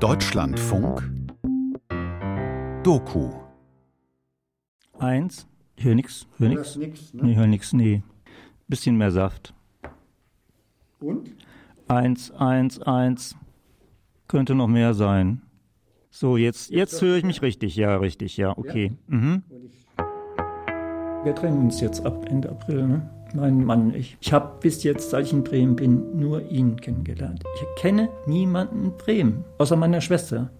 Deutschlandfunk Doku Eins. Ich höre nix. Hör nix. nix, ne? Nee, hör nix, nee. Bisschen mehr Saft. Und? Eins, eins, eins. Könnte noch mehr sein. So, jetzt, jetzt höre ich mich richtig. Ja, richtig, ja, okay. Mhm. Wir trennen uns jetzt ab Ende April, ne? Mein Mann ich. Ich habe bis jetzt, seit ich in Bremen bin, nur ihn kennengelernt. Ich kenne niemanden in Bremen, außer meiner Schwester.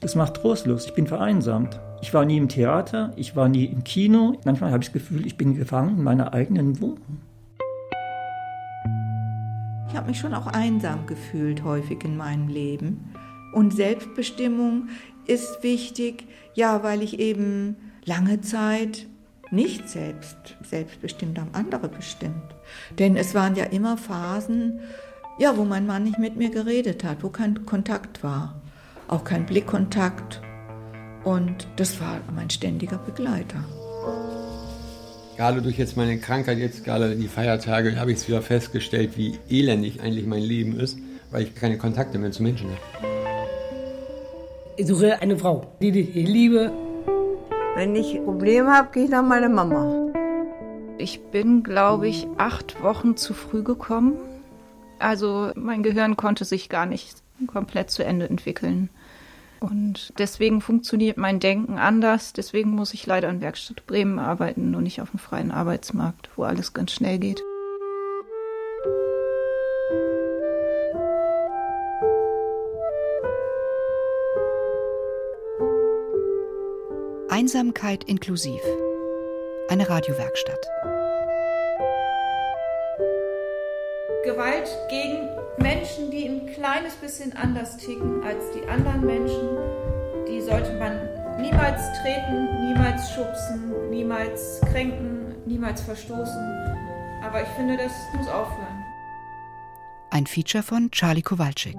Das macht trostlos. Ich bin vereinsamt. Ich war nie im Theater, ich war nie im Kino. Manchmal habe ich das Gefühl, ich bin gefangen in meiner eigenen Wohnung. Ich habe mich schon auch einsam gefühlt häufig in meinem Leben. Und Selbstbestimmung ist wichtig, ja, weil ich eben lange Zeit nicht selbst selbstbestimmt haben, andere bestimmt. Denn es waren ja immer Phasen, ja, wo mein Mann nicht mit mir geredet hat, wo kein Kontakt war, auch kein Blickkontakt. Und das war mein ständiger Begleiter. Gerade durch jetzt meine Krankheit, jetzt gerade die Feiertage, habe ich es wieder festgestellt, wie elendig eigentlich mein Leben ist, weil ich keine Kontakte mehr zu Menschen habe. Ich suche eine Frau, die ich liebe. Wenn ich Probleme habe, gehe ich nach meiner Mama. Ich bin, glaube ich, acht Wochen zu früh gekommen. Also mein Gehirn konnte sich gar nicht komplett zu Ende entwickeln. Und deswegen funktioniert mein Denken anders. Deswegen muss ich leider in Werkstatt Bremen arbeiten und nicht auf dem freien Arbeitsmarkt, wo alles ganz schnell geht. Einsamkeit inklusiv. Eine Radiowerkstatt. Gewalt gegen Menschen, die ein kleines bisschen anders ticken als die anderen Menschen, die sollte man niemals treten, niemals schubsen, niemals kränken, niemals verstoßen. Aber ich finde, das muss aufhören. Ein Feature von Charlie Kowalczyk.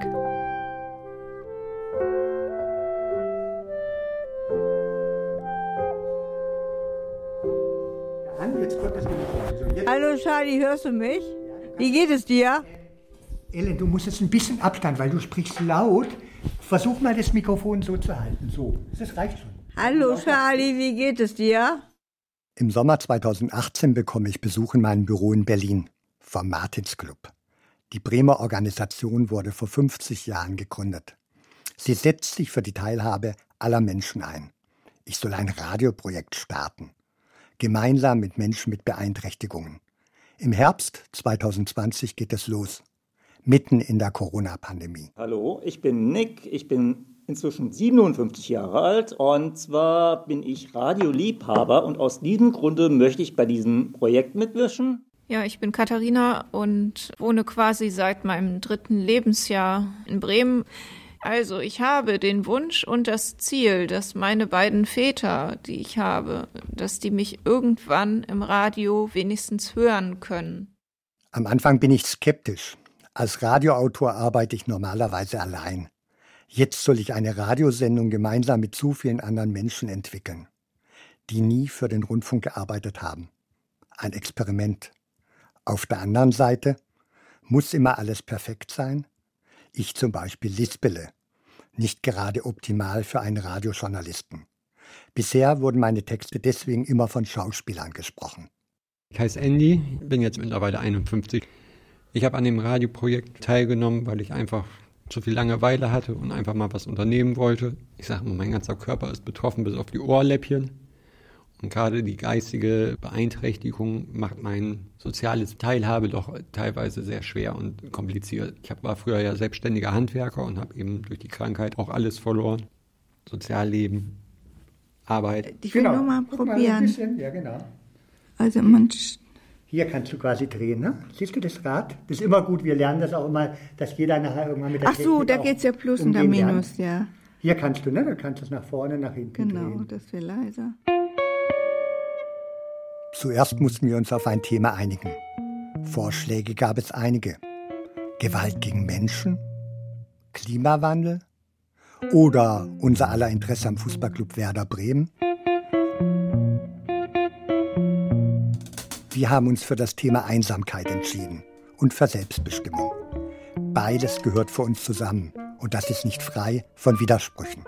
Charlie, hörst du mich? Wie geht es dir? Ellen, du musst jetzt ein bisschen Abstand, weil du sprichst laut. Versuch mal das Mikrofon so zu halten. So, das reicht schon. Hallo Charlie, wie geht es dir? Im Sommer 2018 bekomme ich Besuch in meinem Büro in Berlin vom Martins Club. Die Bremer Organisation wurde vor 50 Jahren gegründet. Sie setzt sich für die Teilhabe aller Menschen ein. Ich soll ein Radioprojekt starten, gemeinsam mit Menschen mit Beeinträchtigungen. Im Herbst 2020 geht es los, mitten in der Corona-Pandemie. Hallo, ich bin Nick, ich bin inzwischen 57 Jahre alt und zwar bin ich Radioliebhaber und aus diesem Grunde möchte ich bei diesem Projekt mitwischen. Ja, ich bin Katharina und wohne quasi seit meinem dritten Lebensjahr in Bremen. Also ich habe den Wunsch und das Ziel, dass meine beiden Väter, die ich habe, dass die mich irgendwann im Radio wenigstens hören können. Am Anfang bin ich skeptisch. Als Radioautor arbeite ich normalerweise allein. Jetzt soll ich eine Radiosendung gemeinsam mit zu vielen anderen Menschen entwickeln, die nie für den Rundfunk gearbeitet haben. Ein Experiment. Auf der anderen Seite muss immer alles perfekt sein. Ich zum Beispiel lispele. Nicht gerade optimal für einen Radiojournalisten. Bisher wurden meine Texte deswegen immer von Schauspielern gesprochen. Ich heiße Andy, bin jetzt mittlerweile 51. Ich habe an dem Radioprojekt teilgenommen, weil ich einfach zu viel Langeweile hatte und einfach mal was unternehmen wollte. Ich sage immer, mein ganzer Körper ist betroffen bis auf die Ohrläppchen. Und gerade die geistige Beeinträchtigung macht mein soziales Teilhabe doch teilweise sehr schwer und kompliziert. Ich war früher ja selbstständiger Handwerker und habe eben durch die Krankheit auch alles verloren. Sozialleben, Arbeit. Ich will Genau. nur mal mal, probieren. bisschen, ja, genau. Also man Hier kannst du quasi drehen, ne? Siehst du das Rad? Das ist immer gut. Wir lernen das auch immer, dass jeder nachher irgendwann mit der Ach so, Technik da auch geht's ja Plus und da Minus, lernt. ja. Hier kannst du, ne? Da kannst du es nach vorne, nach hinten Genau, drehen. das wäre leiser. Zuerst mussten wir uns auf ein Thema einigen. Vorschläge gab es einige. Gewalt gegen Menschen? Klimawandel? Oder unser aller Interesse am Fußballclub Werder Bremen? Wir haben uns für das Thema Einsamkeit entschieden und für Selbstbestimmung. Beides gehört für uns zusammen Und das ist nicht frei von Widersprüchen.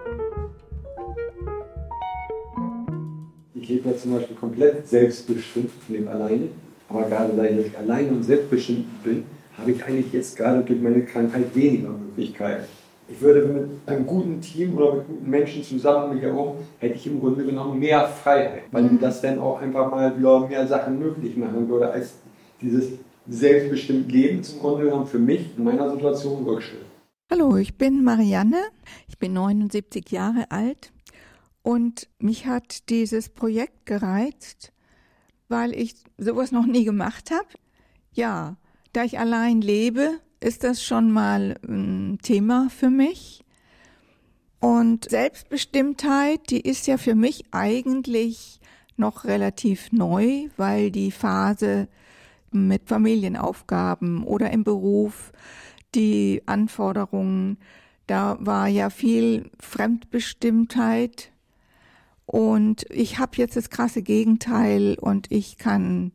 Ich lebe ja zum Beispiel komplett selbstbestimmt, lebe alleine. Aber gerade da ich alleine und selbstbestimmt bin, habe ich eigentlich jetzt gerade durch meine Krankheit weniger Möglichkeiten. Ich würde mit einem guten Team oder mit guten Menschen zusammen mich herum, hätte ich im Grunde genommen mehr Freiheit, weil mir das dann auch einfach mal wieder mehr Sachen möglich machen würde, als dieses selbstbestimmte Leben zum Grunde genommen für mich in meiner Situation Rückschritt. Hallo, ich bin Marianne, ich bin 79 Jahre alt und mich hat dieses Projekt gereizt, weil ich sowas noch nie gemacht habe. Ja, da ich allein lebe, ist das schon mal ein Thema für mich. Und Selbstbestimmtheit, die ist ja für mich eigentlich noch relativ neu, weil die Phase mit Familienaufgaben oder im Beruf, die Anforderungen, da war ja viel Fremdbestimmtheit. Und ich habe jetzt das krasse Gegenteil und ich kann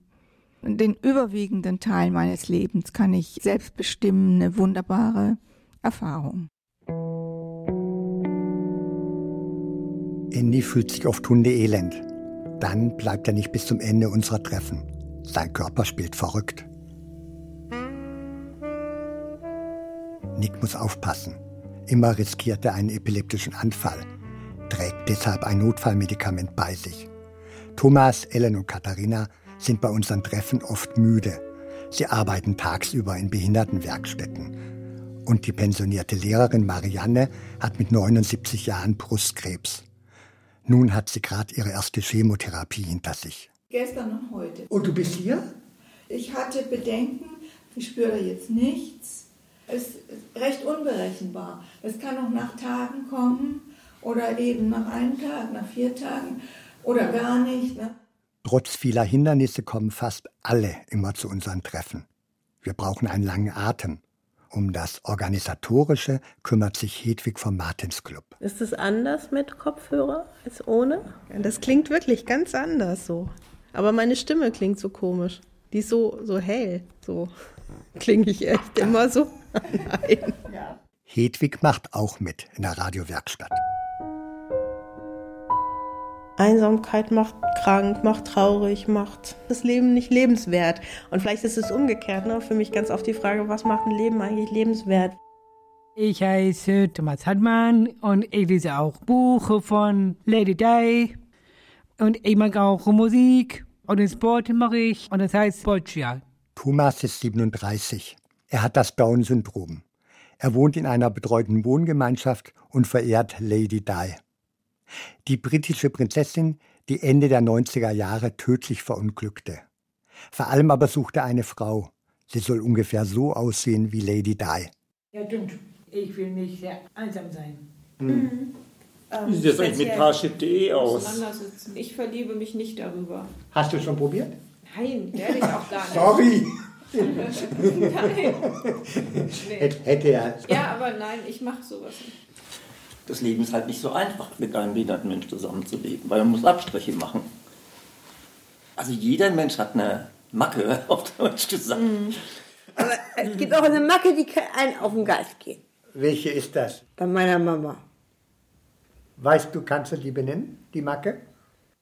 den überwiegenden Teil meines Lebens kann ich selbst bestimmen, eine wunderbare Erfahrung. Andy fühlt sich oft hundeelend. Dann bleibt er nicht bis zum Ende unserer Treffen. Sein Körper spielt verrückt. Nick muss aufpassen. Immer riskiert er einen epileptischen Anfall, deshalb ein Notfallmedikament bei sich. Thomas, Ellen und Katharina sind bei unseren Treffen oft müde. Sie arbeiten tagsüber in Behindertenwerkstätten. Und die pensionierte Lehrerin Marianne hat mit 79 Jahren Brustkrebs. Nun hat sie gerade ihre erste Chemotherapie hinter sich. Gestern und heute. Und du bist hier? Ich hatte Bedenken, ich spüre jetzt nichts. Es ist recht unberechenbar. Es kann auch nach Tagen kommen oder eben nach einem Tag, nach vier Tagen oder gar nicht. Ne? Trotz vieler Hindernisse kommen fast alle immer zu unseren Treffen. Wir brauchen einen langen Atem. Um das Organisatorische kümmert sich Hedwig vom Martinsclub. Ist es anders mit Kopfhörer als ohne? Das klingt wirklich ganz anders so. Aber meine Stimme klingt so komisch. Die ist so, so hell. So klinge ich echt immer so. Nein. Hedwig macht auch mit in der Radiowerkstatt. Einsamkeit macht krank, macht traurig, macht das Leben nicht lebenswert. Und vielleicht ist es umgekehrt, ne? Für mich ganz oft die Frage, was macht ein Leben eigentlich lebenswert? Ich heiße Thomas Hartmann und ich lese auch Bücher von Lady Di. Und ich mag auch Musik und den Sport mache ich und das heißt Boccia. Thomas ist 37. Er hat das Down-Syndrom. Er wohnt in einer betreuten Wohngemeinschaft und verehrt Lady Di. Die britische Prinzessin, die Ende der 90er Jahre tödlich verunglückte. Vor allem aber sucht er eine Frau. Sie soll ungefähr so aussehen wie Lady Di. Ja, stimmt. Ich will nicht sehr einsam sein. Mhm. Wie sieht das eigentlich mit Parship.de aus? Ich verliebe mich nicht darüber. Hast du schon probiert? Nein, werde ich auch gar nicht. Sorry! Nein. Nee. Hätte er. Ja, aber nein, ich mache sowas nicht. Das Leben ist halt nicht so einfach, mit einem behinderten Menschen zusammenzuleben, weil man muss Abstriche machen. Also jeder Mensch hat eine Macke, auf Deutsch gesagt. Aber es gibt auch eine Macke, die kann einen auf den Geist gehen. Welche ist das? Bei meiner Mama. Weißt du, kannst du die benennen, die Macke?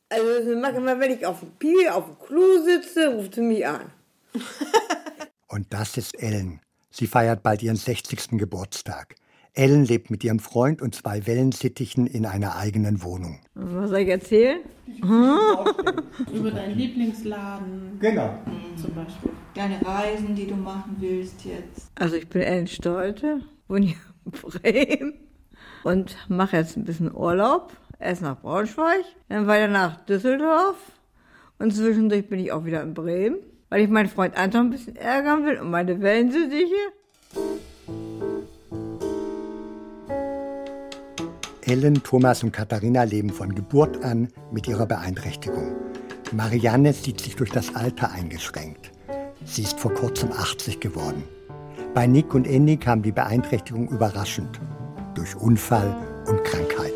Also das ist eine Macke, immer wenn ich auf dem Pier, auf dem Klo sitze, ruft sie mich an. Und das ist Ellen. Sie feiert bald ihren 60. Geburtstag. Ellen lebt mit ihrem Freund und zwei Wellensittichen in einer eigenen Wohnung. Was soll ich erzählen? Über deinen Lieblingsladen Genau. zum Beispiel. Deine Reisen, die du machen willst jetzt. Also ich bin Ellen Stolte, wohne hier in Bremen und mache jetzt ein bisschen Urlaub. Erst nach Braunschweig, dann weiter nach Düsseldorf und zwischendurch bin ich auch wieder in Bremen, weil ich meinen Freund Anton ein bisschen ärgern will und meine Wellensittiche. Ellen, Thomas und Katharina leben von Geburt an mit ihrer Beeinträchtigung. Marianne sieht sich durch das Alter eingeschränkt. Sie ist vor kurzem 80 geworden. Bei Nick und Andy kam die Beeinträchtigung überraschend. Durch Unfall und Krankheit.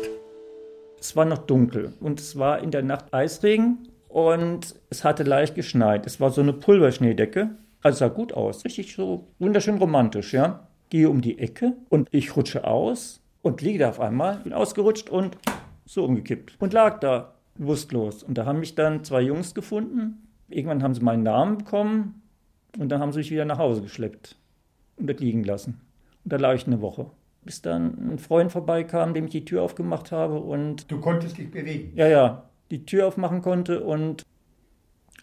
Es war noch dunkel und es war in der Nacht Eisregen und es hatte leicht geschneit. Es war so eine Pulverschneedecke. Also sah gut aus. Richtig so wunderschön romantisch, ja. gehe um die Ecke und ich rutsche aus und liege da auf einmal, bin ausgerutscht und so umgekippt und lag da bewusstlos. Und da haben mich dann zwei Jungs gefunden. Irgendwann haben sie meinen Namen bekommen und dann haben sie mich wieder nach Hause geschleppt und dort liegen lassen. Und da lag ich eine Woche. Bis dann ein Freund vorbeikam, dem ich die Tür aufgemacht habe und. Du konntest dich bewegen? Ja, ja. Die Tür aufmachen konnte und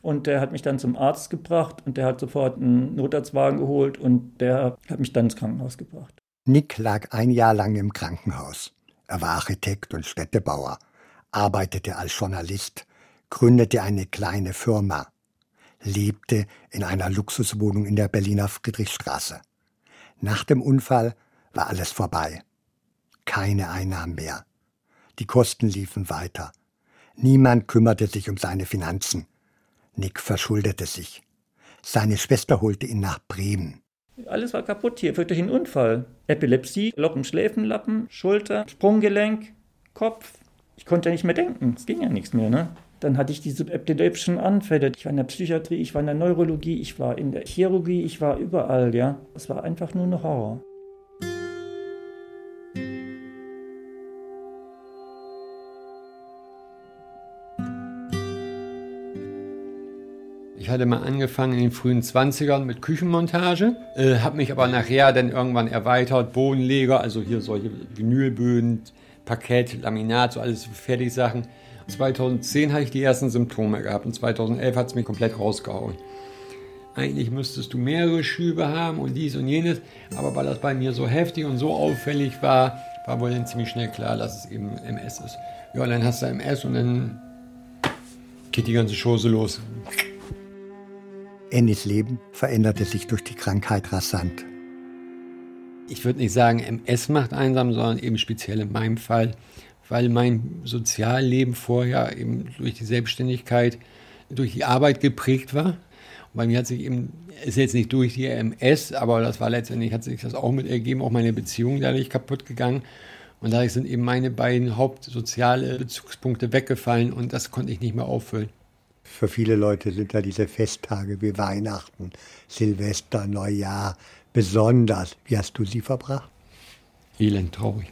und der hat mich dann zum Arzt gebracht und der hat sofort einen Notarztwagen geholt und der hat mich dann ins Krankenhaus gebracht. Nick lag ein Jahr lang im Krankenhaus. Er war Architekt und Städtebauer, arbeitete als Journalist, gründete eine kleine Firma, lebte in einer Luxuswohnung in der Berliner Friedrichstraße. Nach dem Unfall war alles vorbei. Keine Einnahmen mehr. Die Kosten liefen weiter. Niemand kümmerte sich um seine Finanzen. Nick verschuldete sich. Seine Schwester holte ihn nach Bremen. Alles war kaputt hier, durch den Unfall. Epilepsie, Locken, Schläfenlappen, Schulter, Sprunggelenk, Kopf. Ich konnte ja nicht mehr denken. Es ging ja nichts mehr, ne? Dann hatte ich diese epileptischen Anfälle. Ich war in der Psychiatrie, ich war in der Neurologie, ich war in der Chirurgie, ich war überall, ja. Es war einfach nur ein Horror. Hatte mal angefangen in den frühen 20ern mit Küchenmontage, äh, habe mich aber nachher dann irgendwann erweitert, Bodenleger, also hier solche Vinylböden, Parkett, Laminat, so alles Fertigsachen. 2010 hatte ich die ersten Symptome gehabt und 2011 hat es mich komplett rausgehauen. Eigentlich müsstest du mehrere Schübe haben und dies und jenes, aber weil das bei mir so heftig und so auffällig war, war wohl dann ziemlich schnell klar, dass es eben MS ist. Ja, dann hast du MS und dann geht die ganze Chose los. Ennys Leben veränderte sich durch die Krankheit rasant. Ich würde nicht sagen, MS macht einsam, sondern eben speziell in meinem Fall, weil mein Sozialleben vorher eben durch die Selbstständigkeit, durch die Arbeit geprägt war. Und bei mir hat sich eben, ist jetzt nicht durch die MS, aber das war letztendlich, hat sich das auch mit ergeben, auch meine Beziehung dadurch kaputt gegangen. Und dadurch sind eben meine beiden hauptsoziale Bezugspunkte weggefallen und das konnte ich nicht mehr auffüllen. Für viele Leute sind da diese Festtage wie Weihnachten, Silvester, Neujahr besonders. Wie hast du sie verbracht? Elend traurig.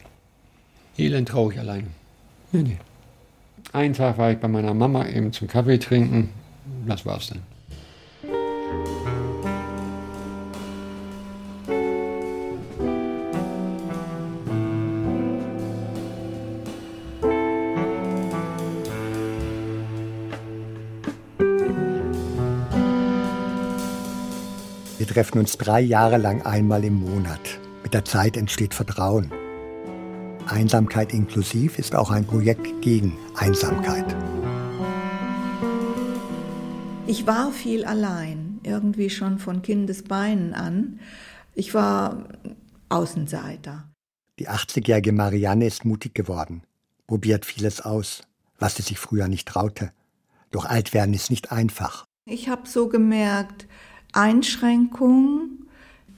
Elend traurig alleine. Nee, nee. Einen Tag war ich bei meiner Mama eben zum Kaffee trinken. Das war's dann. Treffen uns drei Jahre lang einmal im Monat. Mit der Zeit entsteht Vertrauen. Einsamkeit inklusiv ist auch ein Projekt gegen Einsamkeit. Ich war viel allein, irgendwie schon von Kindesbeinen an. Ich war Außenseiter. Die 80-jährige Marianne ist mutig geworden, probiert vieles aus, was sie sich früher nicht traute. Doch alt werden ist nicht einfach. Ich habe so gemerkt, Einschränkung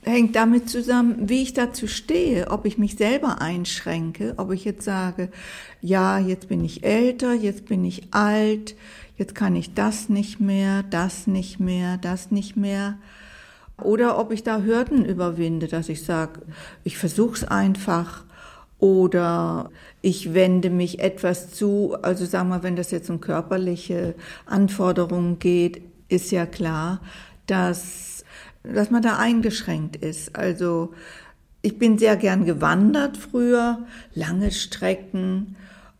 hängt damit zusammen, wie ich dazu stehe, ob ich mich selber einschränke, ob ich jetzt sage, ja, jetzt bin ich älter, jetzt bin ich alt, jetzt kann ich das nicht mehr, das nicht mehr, das nicht mehr. Oder ob ich da Hürden überwinde, dass ich sage, ich versuche es einfach oder ich wende mich etwas zu. Also sagen wir, wenn das jetzt um körperliche Anforderungen geht, ist ja klar, dass, dass man da eingeschränkt ist. Also ich bin sehr gern gewandert früher, lange Strecken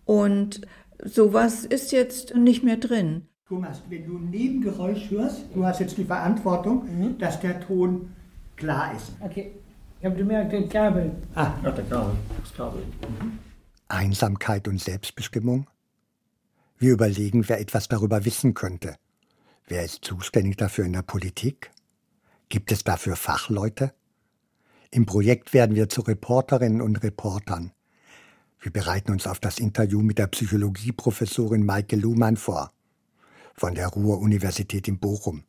und sowas ist jetzt nicht mehr drin. Thomas, wenn du ein Nebengeräusch hörst, du hast jetzt die Verantwortung, mhm. dass der Ton klar ist. Okay. Ich habe gemerkt, den Kabel. Ah, ja, der Kabel. Das Kabel. Mhm. Einsamkeit und Selbstbestimmung? Wir überlegen, wer etwas darüber wissen könnte. Wer ist zuständig dafür in der Politik? Gibt es dafür Fachleute? Im Projekt werden wir zu Reporterinnen und Reportern. Wir bereiten uns auf das Interview mit der Psychologieprofessorin Maike Luhmann vor, von der Ruhr-Universität in Bochum.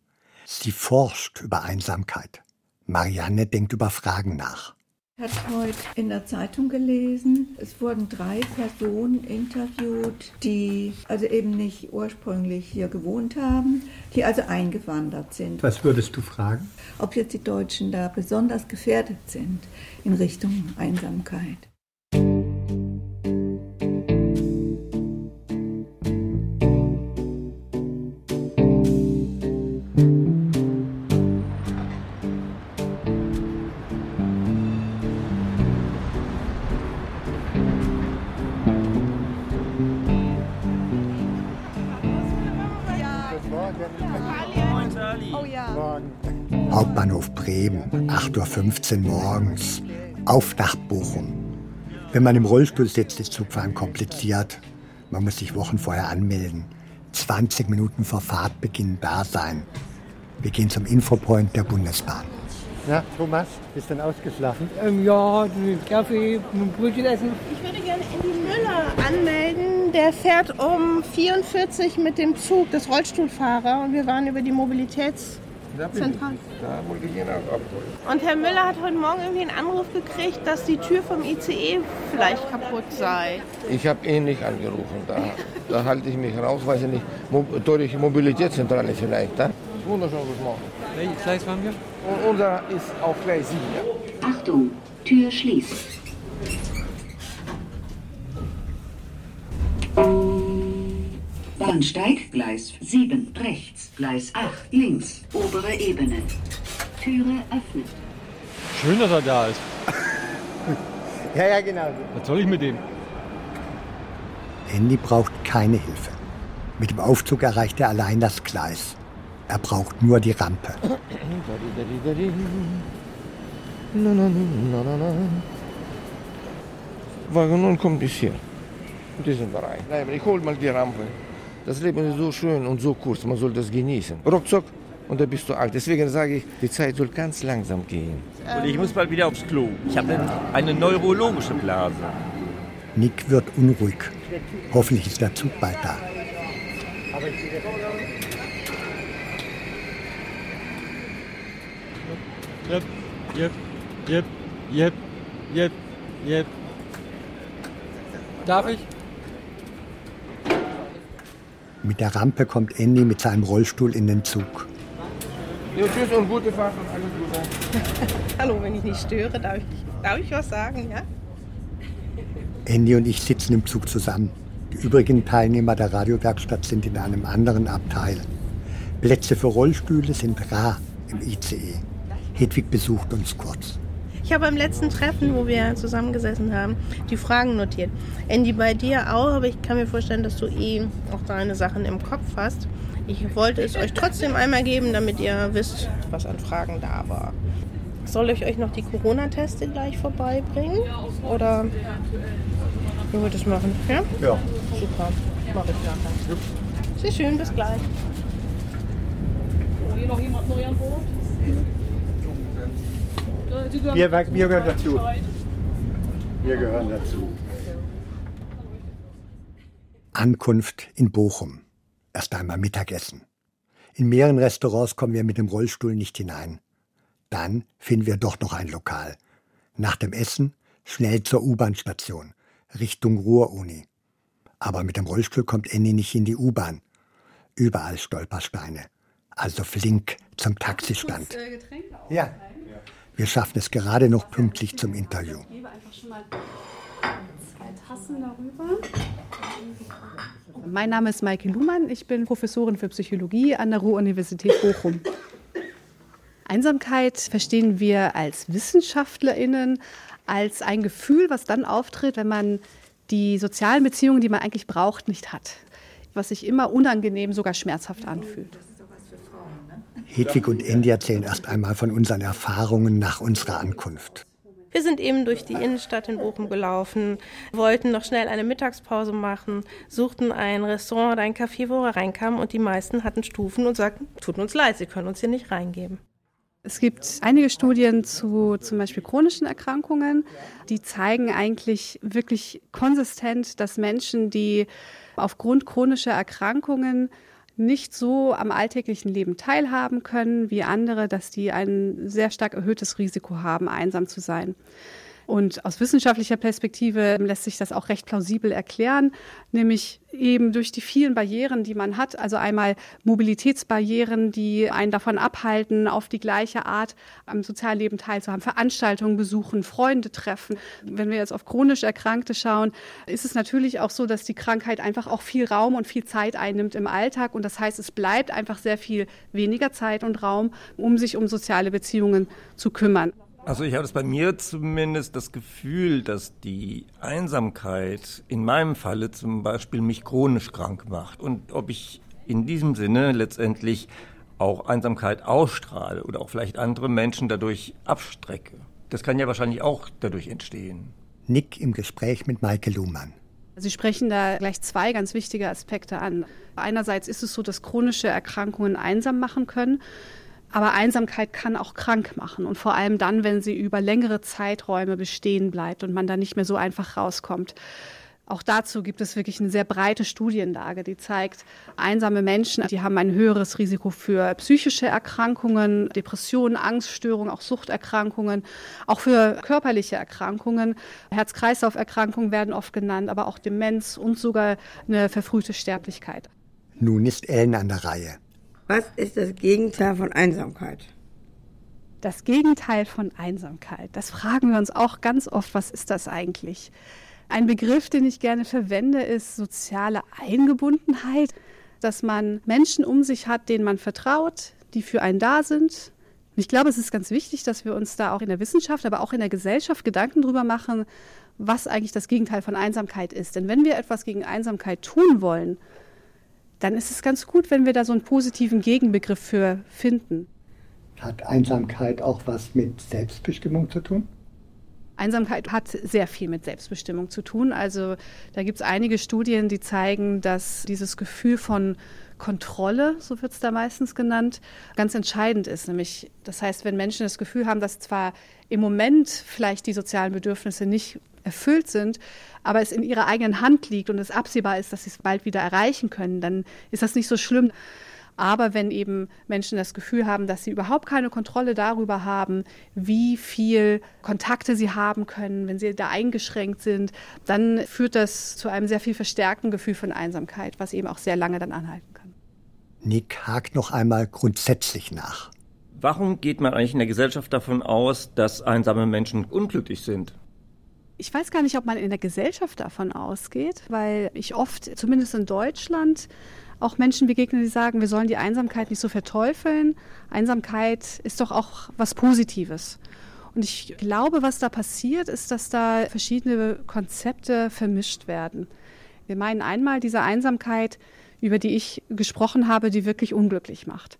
Sie forscht über Einsamkeit. Marianne denkt über Fragen nach. Ich habe heute in der Zeitung gelesen, es wurden drei Personen interviewt, die also eben nicht ursprünglich hier gewohnt haben, die also eingewandert sind. Was würdest du fragen? Ob jetzt die Deutschen da besonders gefährdet sind in Richtung Einsamkeit. 8.15 Uhr morgens. Auf nach Bochum. Wenn man im Rollstuhl sitzt, ist Zugfahren kompliziert. Man muss sich Wochen vorher anmelden. 20 Minuten vor Fahrtbeginn da sein. Wir gehen zum Infopoint der Bundesbahn. Ja, Thomas, bist du denn ausgeschlafen? Ähm, ja, Kaffee, Brötchen essen. Ich würde gerne Andy Müller anmelden. Der fährt um 44 mit dem Zug, das Rollstuhlfahrer. Und wir waren über die Mobilitätszentrale. Da wollte ich ihn auch abholen. Und Herr Müller hat heute Morgen irgendwie einen Anruf gekriegt, dass die Tür vom ICE vielleicht kaputt sei. Ich habe ihn nicht angerufen. Da, da halte ich mich raus, weiß ich nicht. Mo durch Mobilitätszentrale vielleicht. Da? Wunderschön, Morgen. Welches Gleis waren wir? Und unser ist auf Gleis 7. Ja. Achtung, Tür schließt. Bahnsteig, Gleis 7 rechts, Gleis 8 links, obere Ebene. Türe öffnet. Schön, dass er da ist. Ja, ja, genau. Was soll ich mit dem? Andy braucht keine Hilfe. Mit dem Aufzug erreicht er allein das Gleis. Er braucht nur die Rampe. Wagen 0 kommt bis hier. In diesem Bereich. Nein, aber ich hol mal die Rampe. Das Leben ist so schön und so kurz, man soll das genießen. Ruckzuck und dann bist du alt. Deswegen sage ich, die Zeit soll ganz langsam gehen. Und ich muss bald wieder aufs Klo. Ich habe eine neurologische Blase. Nick wird unruhig. Hoffentlich ist der Zug bald da. Jep, jep, jep, jep, jep, jep. Darf ich? Mit der Rampe kommt Andy mit seinem Rollstuhl in den Zug. Ja, tschüss und gute Fahrt und alles Gute. Hallo, wenn ich nicht störe, darf ich, darf ich was sagen, ja? Andy und ich sitzen im Zug zusammen. Die übrigen Teilnehmer der Radiowerkstatt sind in einem anderen Abteil. Plätze für Rollstühle sind rar im ICE. Hedwig besucht uns kurz. Ich habe beim letzten Treffen, wo wir zusammengesessen haben, die Fragen notiert. Andy, bei dir auch, aber ich kann mir vorstellen, dass du eh auch deine Sachen im Kopf hast. Ich wollte es euch trotzdem einmal geben, damit ihr wisst, was an Fragen da war. Soll ich euch noch die Corona-Teste gleich vorbeibringen? Oder wie wollt ihr es machen? Ja? Ja. Super. Mach ich nachher. Sehr schön, bis gleich. Hier noch jemand neu an Bord? Wir, wir gehören dazu. Wir gehören dazu. Ankunft in Bochum. Erst einmal Mittagessen. In mehreren Restaurants kommen wir mit dem Rollstuhl nicht hinein. Dann finden wir doch noch ein Lokal. Nach dem Essen schnell zur U-Bahn-Station, Richtung Ruhr-Uni. Aber mit dem Rollstuhl kommt Annie nicht in die U-Bahn. Überall Stolpersteine. Also flink zum Taxistand. Ja. Wir schaffen es gerade noch pünktlich zum Interview. Ich gebe einfach schon mal zwei Tassen darüber. Mein Name ist Maike Luhmann, ich bin Professorin für Psychologie an der Ruhr-Universität Bochum. Einsamkeit verstehen wir als WissenschaftlerInnen als ein Gefühl, was dann auftritt, wenn man die sozialen Beziehungen, die man eigentlich braucht, nicht hat. Was sich immer unangenehm, sogar schmerzhaft anfühlt. Hedwig und Andy erzählen erst einmal von unseren Erfahrungen nach unserer Ankunft. Wir sind eben durch die Innenstadt in Bochum gelaufen, wollten noch schnell eine Mittagspause machen, suchten ein Restaurant oder ein Café, wo wir reinkamen und die meisten hatten Stufen und sagten, tut uns leid, sie können uns hier nicht reingeben. Es gibt einige Studien zu zum Beispiel chronischen Erkrankungen, die zeigen eigentlich wirklich konsistent, dass Menschen, die aufgrund chronischer Erkrankungen nicht so am alltäglichen Leben teilhaben können wie andere, dass die ein sehr stark erhöhtes Risiko haben, einsam zu sein. Und aus wissenschaftlicher Perspektive lässt sich das auch recht plausibel erklären, nämlich eben durch die vielen Barrieren, die man hat. Also einmal Mobilitätsbarrieren, die einen davon abhalten, auf die gleiche Art am Sozialleben teilzuhaben, Veranstaltungen besuchen, Freunde treffen. Wenn wir jetzt auf chronisch Erkrankte schauen, ist es natürlich auch so, dass die Krankheit einfach auch viel Raum und viel Zeit einnimmt im Alltag. Und das heißt, es bleibt einfach sehr viel weniger Zeit und Raum, um sich um soziale Beziehungen zu kümmern. Also ich habe das bei mir zumindest das Gefühl, dass die Einsamkeit in meinem Falle zum Beispiel mich chronisch krank macht. Und ob ich in diesem Sinne letztendlich auch Einsamkeit ausstrahle oder auch vielleicht andere Menschen dadurch abstrecke. Das kann ja wahrscheinlich auch dadurch entstehen. Nick im Gespräch mit Maike Luhmann. Sie sprechen da gleich zwei ganz wichtige Aspekte an. Einerseits ist es so, dass chronische Erkrankungen einsam machen können. Aber Einsamkeit kann auch krank machen und vor allem dann, wenn sie über längere Zeiträume bestehen bleibt und man da nicht mehr so einfach rauskommt. Auch dazu gibt es wirklich eine sehr breite Studienlage, die zeigt, einsame Menschen, die haben ein höheres Risiko für psychische Erkrankungen, Depressionen, Angststörungen, auch Suchterkrankungen, auch für körperliche Erkrankungen. Herz-Kreislauf-Erkrankungen werden oft genannt, aber auch Demenz und sogar eine verfrühte Sterblichkeit. Nun ist Ellen an der Reihe. Was ist das Gegenteil von Einsamkeit? Das Gegenteil von Einsamkeit. Das fragen wir uns auch ganz oft. Was ist das eigentlich? Ein Begriff, den ich gerne verwende, ist soziale Eingebundenheit, dass man Menschen um sich hat, denen man vertraut, die für einen da sind. Und ich glaube, es ist ganz wichtig, dass wir uns da auch in der Wissenschaft, aber auch in der Gesellschaft Gedanken darüber machen, was eigentlich das Gegenteil von Einsamkeit ist. Denn wenn wir etwas gegen Einsamkeit tun wollen, dann ist es ganz gut, wenn wir da so einen positiven Gegenbegriff für finden. Hat Einsamkeit auch was mit Selbstbestimmung zu tun? Einsamkeit hat sehr viel mit Selbstbestimmung zu tun. Also da gibt es einige Studien, die zeigen, dass dieses Gefühl von Kontrolle, so wird es da meistens genannt, ganz entscheidend ist. Nämlich, das heißt, wenn Menschen das Gefühl haben, dass zwar im Moment vielleicht die sozialen Bedürfnisse nicht erfüllt sind, aber es in ihrer eigenen Hand liegt und es absehbar ist, dass sie es bald wieder erreichen können, dann ist das nicht so schlimm. Aber wenn eben Menschen das Gefühl haben, dass sie überhaupt keine Kontrolle darüber haben, wie viel Kontakte sie haben können, wenn sie da eingeschränkt sind, dann führt das zu einem sehr viel verstärkten Gefühl von Einsamkeit, was eben auch sehr lange dann anhalten kann. Nick hakt noch einmal grundsätzlich nach. Warum geht man eigentlich in der Gesellschaft davon aus, dass einsame Menschen unglücklich sind? Ich weiß gar nicht, ob man in der Gesellschaft davon ausgeht, weil ich oft, zumindest in Deutschland, auch Menschen begegne, die sagen, wir sollen die Einsamkeit nicht so verteufeln. Einsamkeit ist doch auch was Positives. Und ich glaube, was da passiert, ist, dass da verschiedene Konzepte vermischt werden. Wir meinen einmal diese Einsamkeit, über die ich gesprochen habe, die wirklich unglücklich macht.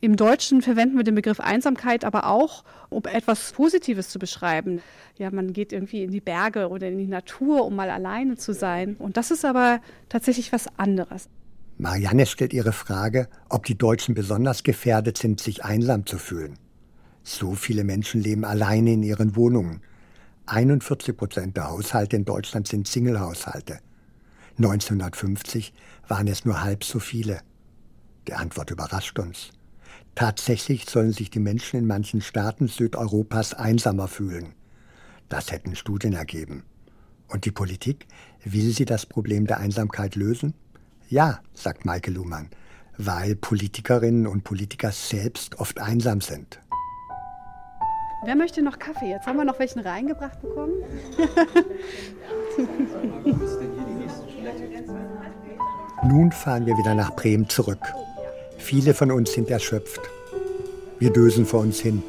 Im Deutschen verwenden wir den Begriff Einsamkeit aber auch, um etwas Positives zu beschreiben. Ja, man geht irgendwie in die Berge oder in die Natur, um mal alleine zu sein. Und das ist aber tatsächlich was anderes. Marianne stellt ihre Frage, ob die Deutschen besonders gefährdet sind, sich einsam zu fühlen. So viele Menschen leben alleine in ihren Wohnungen. 41 Prozent der Haushalte in Deutschland sind Single-Haushalte. 1950 waren es nur halb so viele. Die Antwort überrascht uns. Tatsächlich sollen sich die Menschen in manchen Staaten Südeuropas einsamer fühlen. Das hätten Studien ergeben. Und die Politik, will sie das Problem der Einsamkeit lösen? Ja, sagt Maike Luhmann, weil Politikerinnen und Politiker selbst oft einsam sind. Wer möchte noch Kaffee? Jetzt haben wir noch welchen reingebracht bekommen. Nun fahren wir wieder nach Bremen zurück. Viele von uns sind erschöpft. Wir dösen vor uns hin.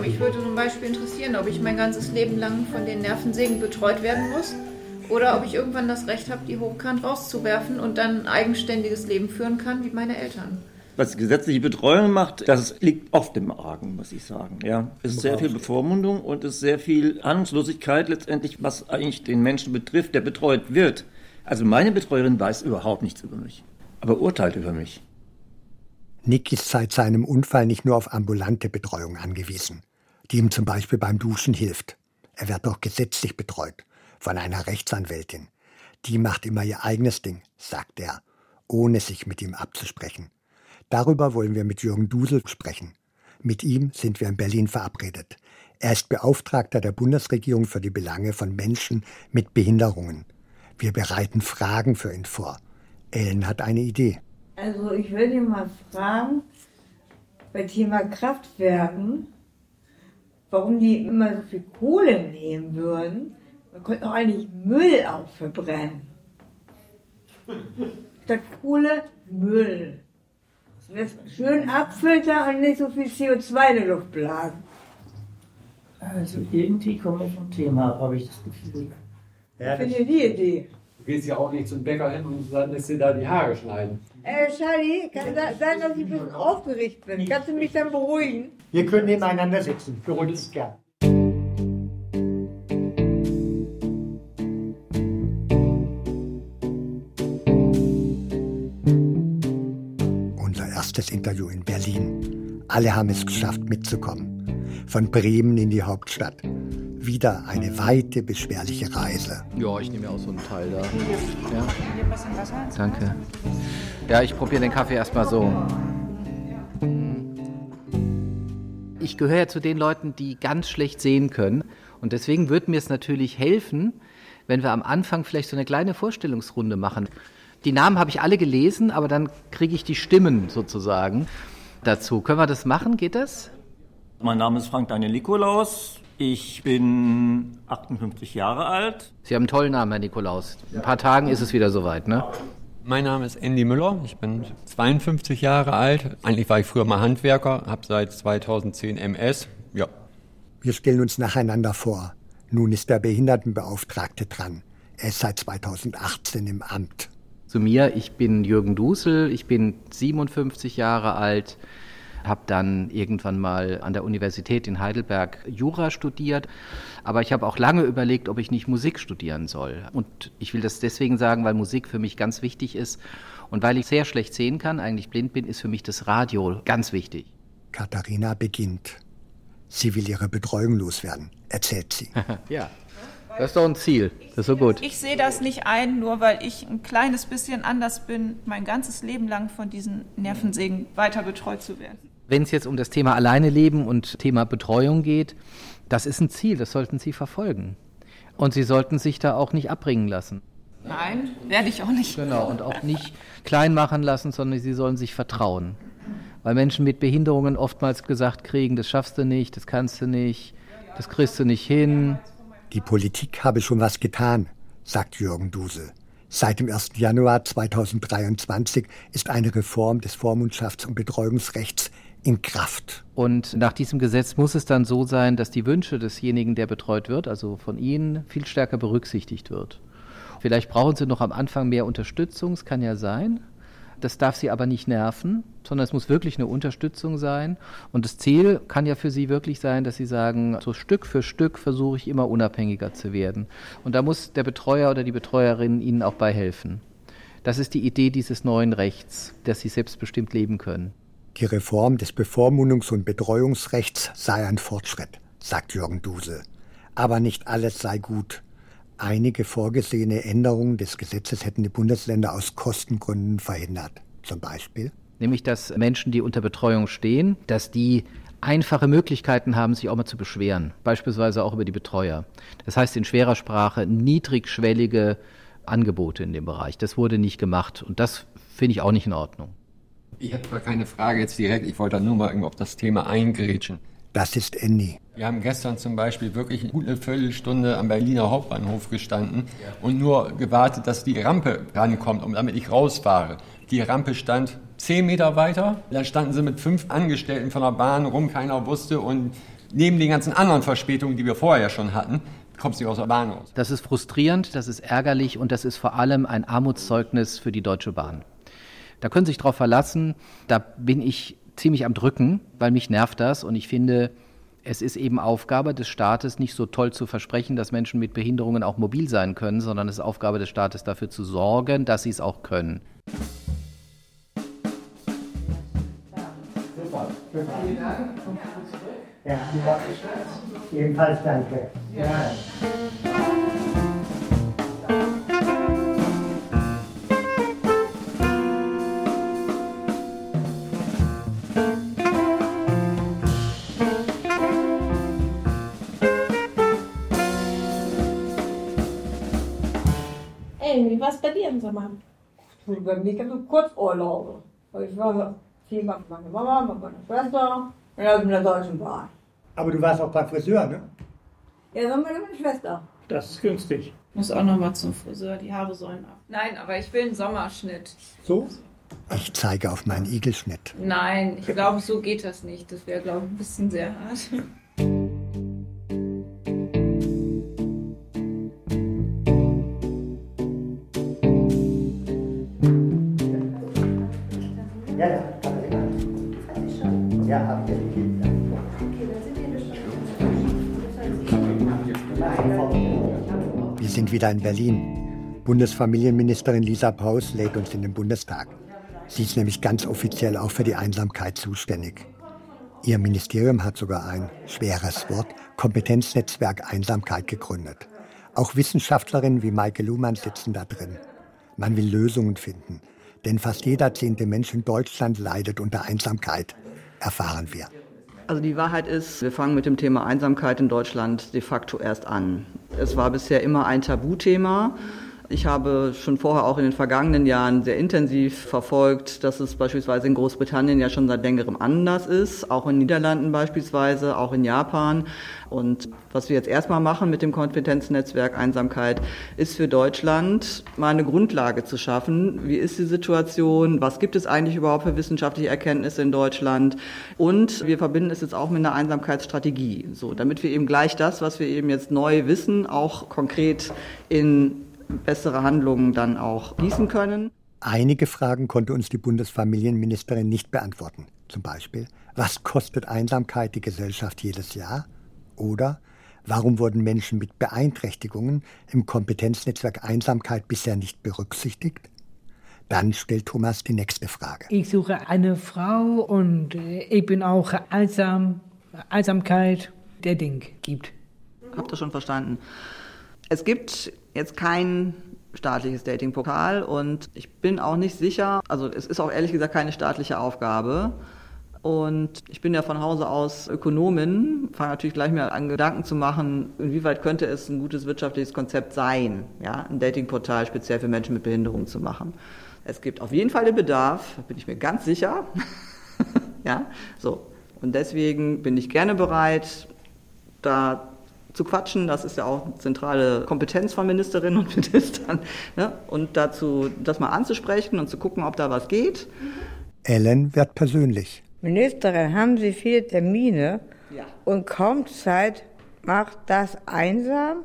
Mich würde zum Beispiel interessieren, ob ich mein ganzes Leben lang von den Nervensägen betreut werden muss oder ob ich irgendwann das Recht habe, die hochkant rauszuwerfen und dann ein eigenständiges Leben führen kann, wie meine Eltern. Was die gesetzliche Betreuung macht, das liegt oft im Argen, muss ich sagen. Ja, es ist sehr viel Bevormundung und es ist sehr viel Ahnungslosigkeit letztendlich, was eigentlich den Menschen betrifft, der betreut wird. Also meine Betreuerin weiß überhaupt nichts über mich, aber urteilt über mich. Nick ist seit seinem Unfall nicht nur auf ambulante Betreuung angewiesen, die ihm zum Beispiel beim Duschen hilft. Er wird doch gesetzlich betreut von einer Rechtsanwältin. Die macht immer ihr eigenes Ding, sagt er, ohne sich mit ihm abzusprechen. Darüber wollen wir mit Jürgen Dusel sprechen. Mit ihm sind wir in Berlin verabredet. Er ist Beauftragter der Bundesregierung für die Belange von Menschen mit Behinderungen. Wir bereiten Fragen für ihn vor. Ellen hat eine Idee. Also ich würde mal fragen, bei Thema Kraftwerken, warum die immer so viel Kohle nehmen würden. Man könnte auch eigentlich Müll auch verbrennen. Statt Kohle, Müll. Schön abfiltern und nicht so viel CO2 in der Luft blasen. Also irgendwie komme ich vom Thema ab, habe ich das Gefühl. Ja, Finde ich die Idee. Du gehst ja auch nicht zum Bäcker hin und dann lässt dir da die Haare schneiden. Äh, Charlie, kann da- sein, dass ich ein bisschen aufgeregt bin. Kannst du mich dann beruhigen? Wir können nebeneinander sitzen. Beruhigt uns gern. Erstes Interview in Berlin. Alle haben es geschafft, mitzukommen. Von Bremen in die Hauptstadt. Wieder eine weite, beschwerliche Reise. Ja, ich nehme ja auch so einen Teil da. Ja. Danke. Ja, ich probiere den Kaffee erstmal so. Ich gehöre ja zu den Leuten, die ganz schlecht sehen können. Und deswegen würde mir es natürlich helfen, wenn wir am Anfang vielleicht so eine kleine Vorstellungsrunde machen. Die Namen habe ich alle gelesen, aber dann kriege ich die Stimmen sozusagen dazu. Können wir das machen? Geht das? Mein Name ist Frank Daniel Nikolaus. Ich bin 58 Jahre alt. Sie haben einen tollen Namen, Herr Nikolaus. In ein paar Tagen ist es wieder soweit, ne? Mein Name ist Andy Müller, ich bin 52 Jahre alt. Eigentlich war ich früher mal Handwerker, habe seit 2010 MS. Ja. Wir stellen uns nacheinander vor. Nun ist der Behindertenbeauftragte dran. Er ist seit 2018 im Amt. Zu mir, ich bin Jürgen Dusel, ich bin 57 Jahre alt, habe dann irgendwann mal an der Universität in Heidelberg Jura studiert, aber ich habe auch lange überlegt, ob ich nicht Musik studieren soll. Und ich will das deswegen sagen, weil Musik für mich ganz wichtig ist und weil ich sehr schlecht sehen kann, eigentlich blind bin, ist für mich das Radio ganz wichtig. Katharina beginnt. Sie will ihre Betreuung loswerden, erzählt sie. ja, das ist doch ein Ziel, das ist so gut. Ich sehe das nicht ein, nur weil ich ein kleines bisschen anders bin, mein ganzes Leben lang von diesen Nervensägen weiter betreut zu werden. Wenn es jetzt um das Thema Alleine leben und Thema Betreuung geht, das ist ein Ziel, das sollten Sie verfolgen. Und Sie sollten sich da auch nicht abbringen lassen. Nein, werde ich auch nicht. Genau, und auch nicht klein machen lassen, sondern Sie sollen sich vertrauen. Weil Menschen mit Behinderungen oftmals gesagt kriegen, das schaffst du nicht, das kannst du nicht, das kriegst du nicht hin. Die Politik habe schon was getan, sagt Jürgen Dusel. Seit dem 1. Januar 2023 ist eine Reform des Vormundschafts- und Betreuungsrechts in Kraft. Und nach diesem Gesetz muss es dann so sein, dass die Wünsche desjenigen, der betreut wird, also von Ihnen, viel stärker berücksichtigt wird. Vielleicht brauchen Sie noch am Anfang mehr Unterstützung, es kann ja sein. Das darf Sie aber nicht nerven, sondern es muss wirklich eine Unterstützung sein. Und das Ziel kann ja für Sie wirklich sein, dass Sie sagen, so Stück für Stück versuche ich immer unabhängiger zu werden. Und da muss der Betreuer oder die Betreuerin Ihnen auch bei helfen. Das ist die Idee dieses neuen Rechts, dass Sie selbstbestimmt leben können. Die Reform des Bevormundungs- und Betreuungsrechts sei ein Fortschritt, sagt Jürgen Dusel. Aber nicht alles sei gut. Einige vorgesehene Änderungen des Gesetzes hätten die Bundesländer aus Kostengründen verhindert. Zum Beispiel? Nämlich, dass Menschen, die unter Betreuung stehen, dass die einfache Möglichkeiten haben, sich auch mal zu beschweren. Beispielsweise auch über die Betreuer. Das heißt in schwerer Sprache niedrigschwellige Angebote in dem Bereich. Das wurde nicht gemacht. Und das finde ich auch nicht in Ordnung. Ich habe zwar keine Frage jetzt direkt, ich wollte nur mal irgendwie auf das Thema eingrätschen. Das ist Andy. Wir haben gestern zum Beispiel wirklich eine gute Viertelstunde am Berliner Hauptbahnhof gestanden und nur gewartet, dass die Rampe rankommt, um damit ich rausfahre. Die Rampe stand zehn Meter weiter, da standen sie mit fünf Angestellten von der Bahn rum, keiner wusste und neben den ganzen anderen Verspätungen, die wir vorher schon hatten, kommst du aus der Bahn raus. Das ist frustrierend, das ist ärgerlich und das ist vor allem ein Armutszeugnis für die Deutsche Bahn. Da können Sie sich drauf verlassen, da bin ich ziemlich am Drücken, weil mich nervt das und ich finde, es ist eben Aufgabe des Staates, nicht so toll zu versprechen, dass Menschen mit Behinderungen auch mobil sein können, sondern es ist Aufgabe des Staates, dafür zu sorgen, dass sie es auch können. Super. Vielen Dank. Ja, Ebenfalls danke. Ja. Im Sommer? Bei mir gab es Kurzurlaube. Ich war viermal mit meiner Mama, mit meiner Schwester und dann in der Deutschen Bahn. Aber du warst auch beim Friseur, ne? Ja, dann meine Schwester. Das ist günstig. Muss auch noch mal zum Friseur, die Haare sollen ab. Nein, aber ich will einen Sommerschnitt. So? Ich zeige auf meinen Igelschnitt. Nein, ich glaube, so geht das nicht. Das wäre, glaube ich, ein bisschen sehr hart. Wieder in Berlin. Bundesfamilienministerin Lisa Paus lädt uns in den Bundestag. Sie ist nämlich ganz offiziell auch für die Einsamkeit zuständig. Ihr Ministerium hat sogar ein schweres Wort, Kompetenznetzwerk Einsamkeit gegründet. Auch Wissenschaftlerinnen wie Maike Luhmann sitzen da drin. Man will Lösungen finden, denn fast jeder zehnte Mensch in Deutschland leidet unter Einsamkeit, erfahren wir. Also die Wahrheit ist, wir fangen mit dem Thema Einsamkeit in Deutschland de facto erst an. Es war bisher immer ein Tabuthema. Ich habe schon vorher auch in den vergangenen Jahren sehr intensiv verfolgt, dass es beispielsweise in Großbritannien ja schon seit längerem anders ist, auch in Niederlanden beispielsweise, auch in Japan. Und was wir jetzt erstmal machen mit dem Kompetenznetzwerk Einsamkeit, ist für Deutschland mal eine Grundlage zu schaffen. Wie ist die Situation? Was gibt es eigentlich überhaupt für wissenschaftliche Erkenntnisse in Deutschland? Und wir verbinden es jetzt auch mit einer Einsamkeitsstrategie, so damit wir eben gleich das, was wir eben jetzt neu wissen, auch konkret in bessere Handlungen dann auch gießen können. Einige Fragen konnte uns die Bundesfamilienministerin nicht beantworten. Zum Beispiel, was kostet Einsamkeit die Gesellschaft jedes Jahr? Oder warum wurden Menschen mit Beeinträchtigungen im Kompetenznetzwerk Einsamkeit bisher nicht berücksichtigt? Dann stellt Thomas die nächste Frage. Ich suche eine Frau und äh, ich bin auch einsam. Einsamkeit, der Ding gibt. Habt ihr schon verstanden? Es gibt jetzt kein staatliches Datingportal und ich bin auch nicht sicher, also es ist auch ehrlich gesagt keine staatliche Aufgabe. Und ich bin ja von Hause aus Ökonomin, fange natürlich gleich mal an Gedanken zu machen, inwieweit könnte es ein gutes wirtschaftliches Konzept sein, ja, ein Datingportal speziell für Menschen mit Behinderung zu machen. Es gibt auf jeden Fall den Bedarf, bin ich mir ganz sicher. ja, so. Und deswegen bin ich gerne bereit, da zu quatschen. Das ist ja auch eine zentrale Kompetenz von Ministerinnen und Ministern. Ne? Und dazu, das mal anzusprechen und zu gucken, ob da was geht. Ellen wird persönlich. Ministerin, haben Sie viele Termine Ja. und kaum Zeit? Macht das einsam?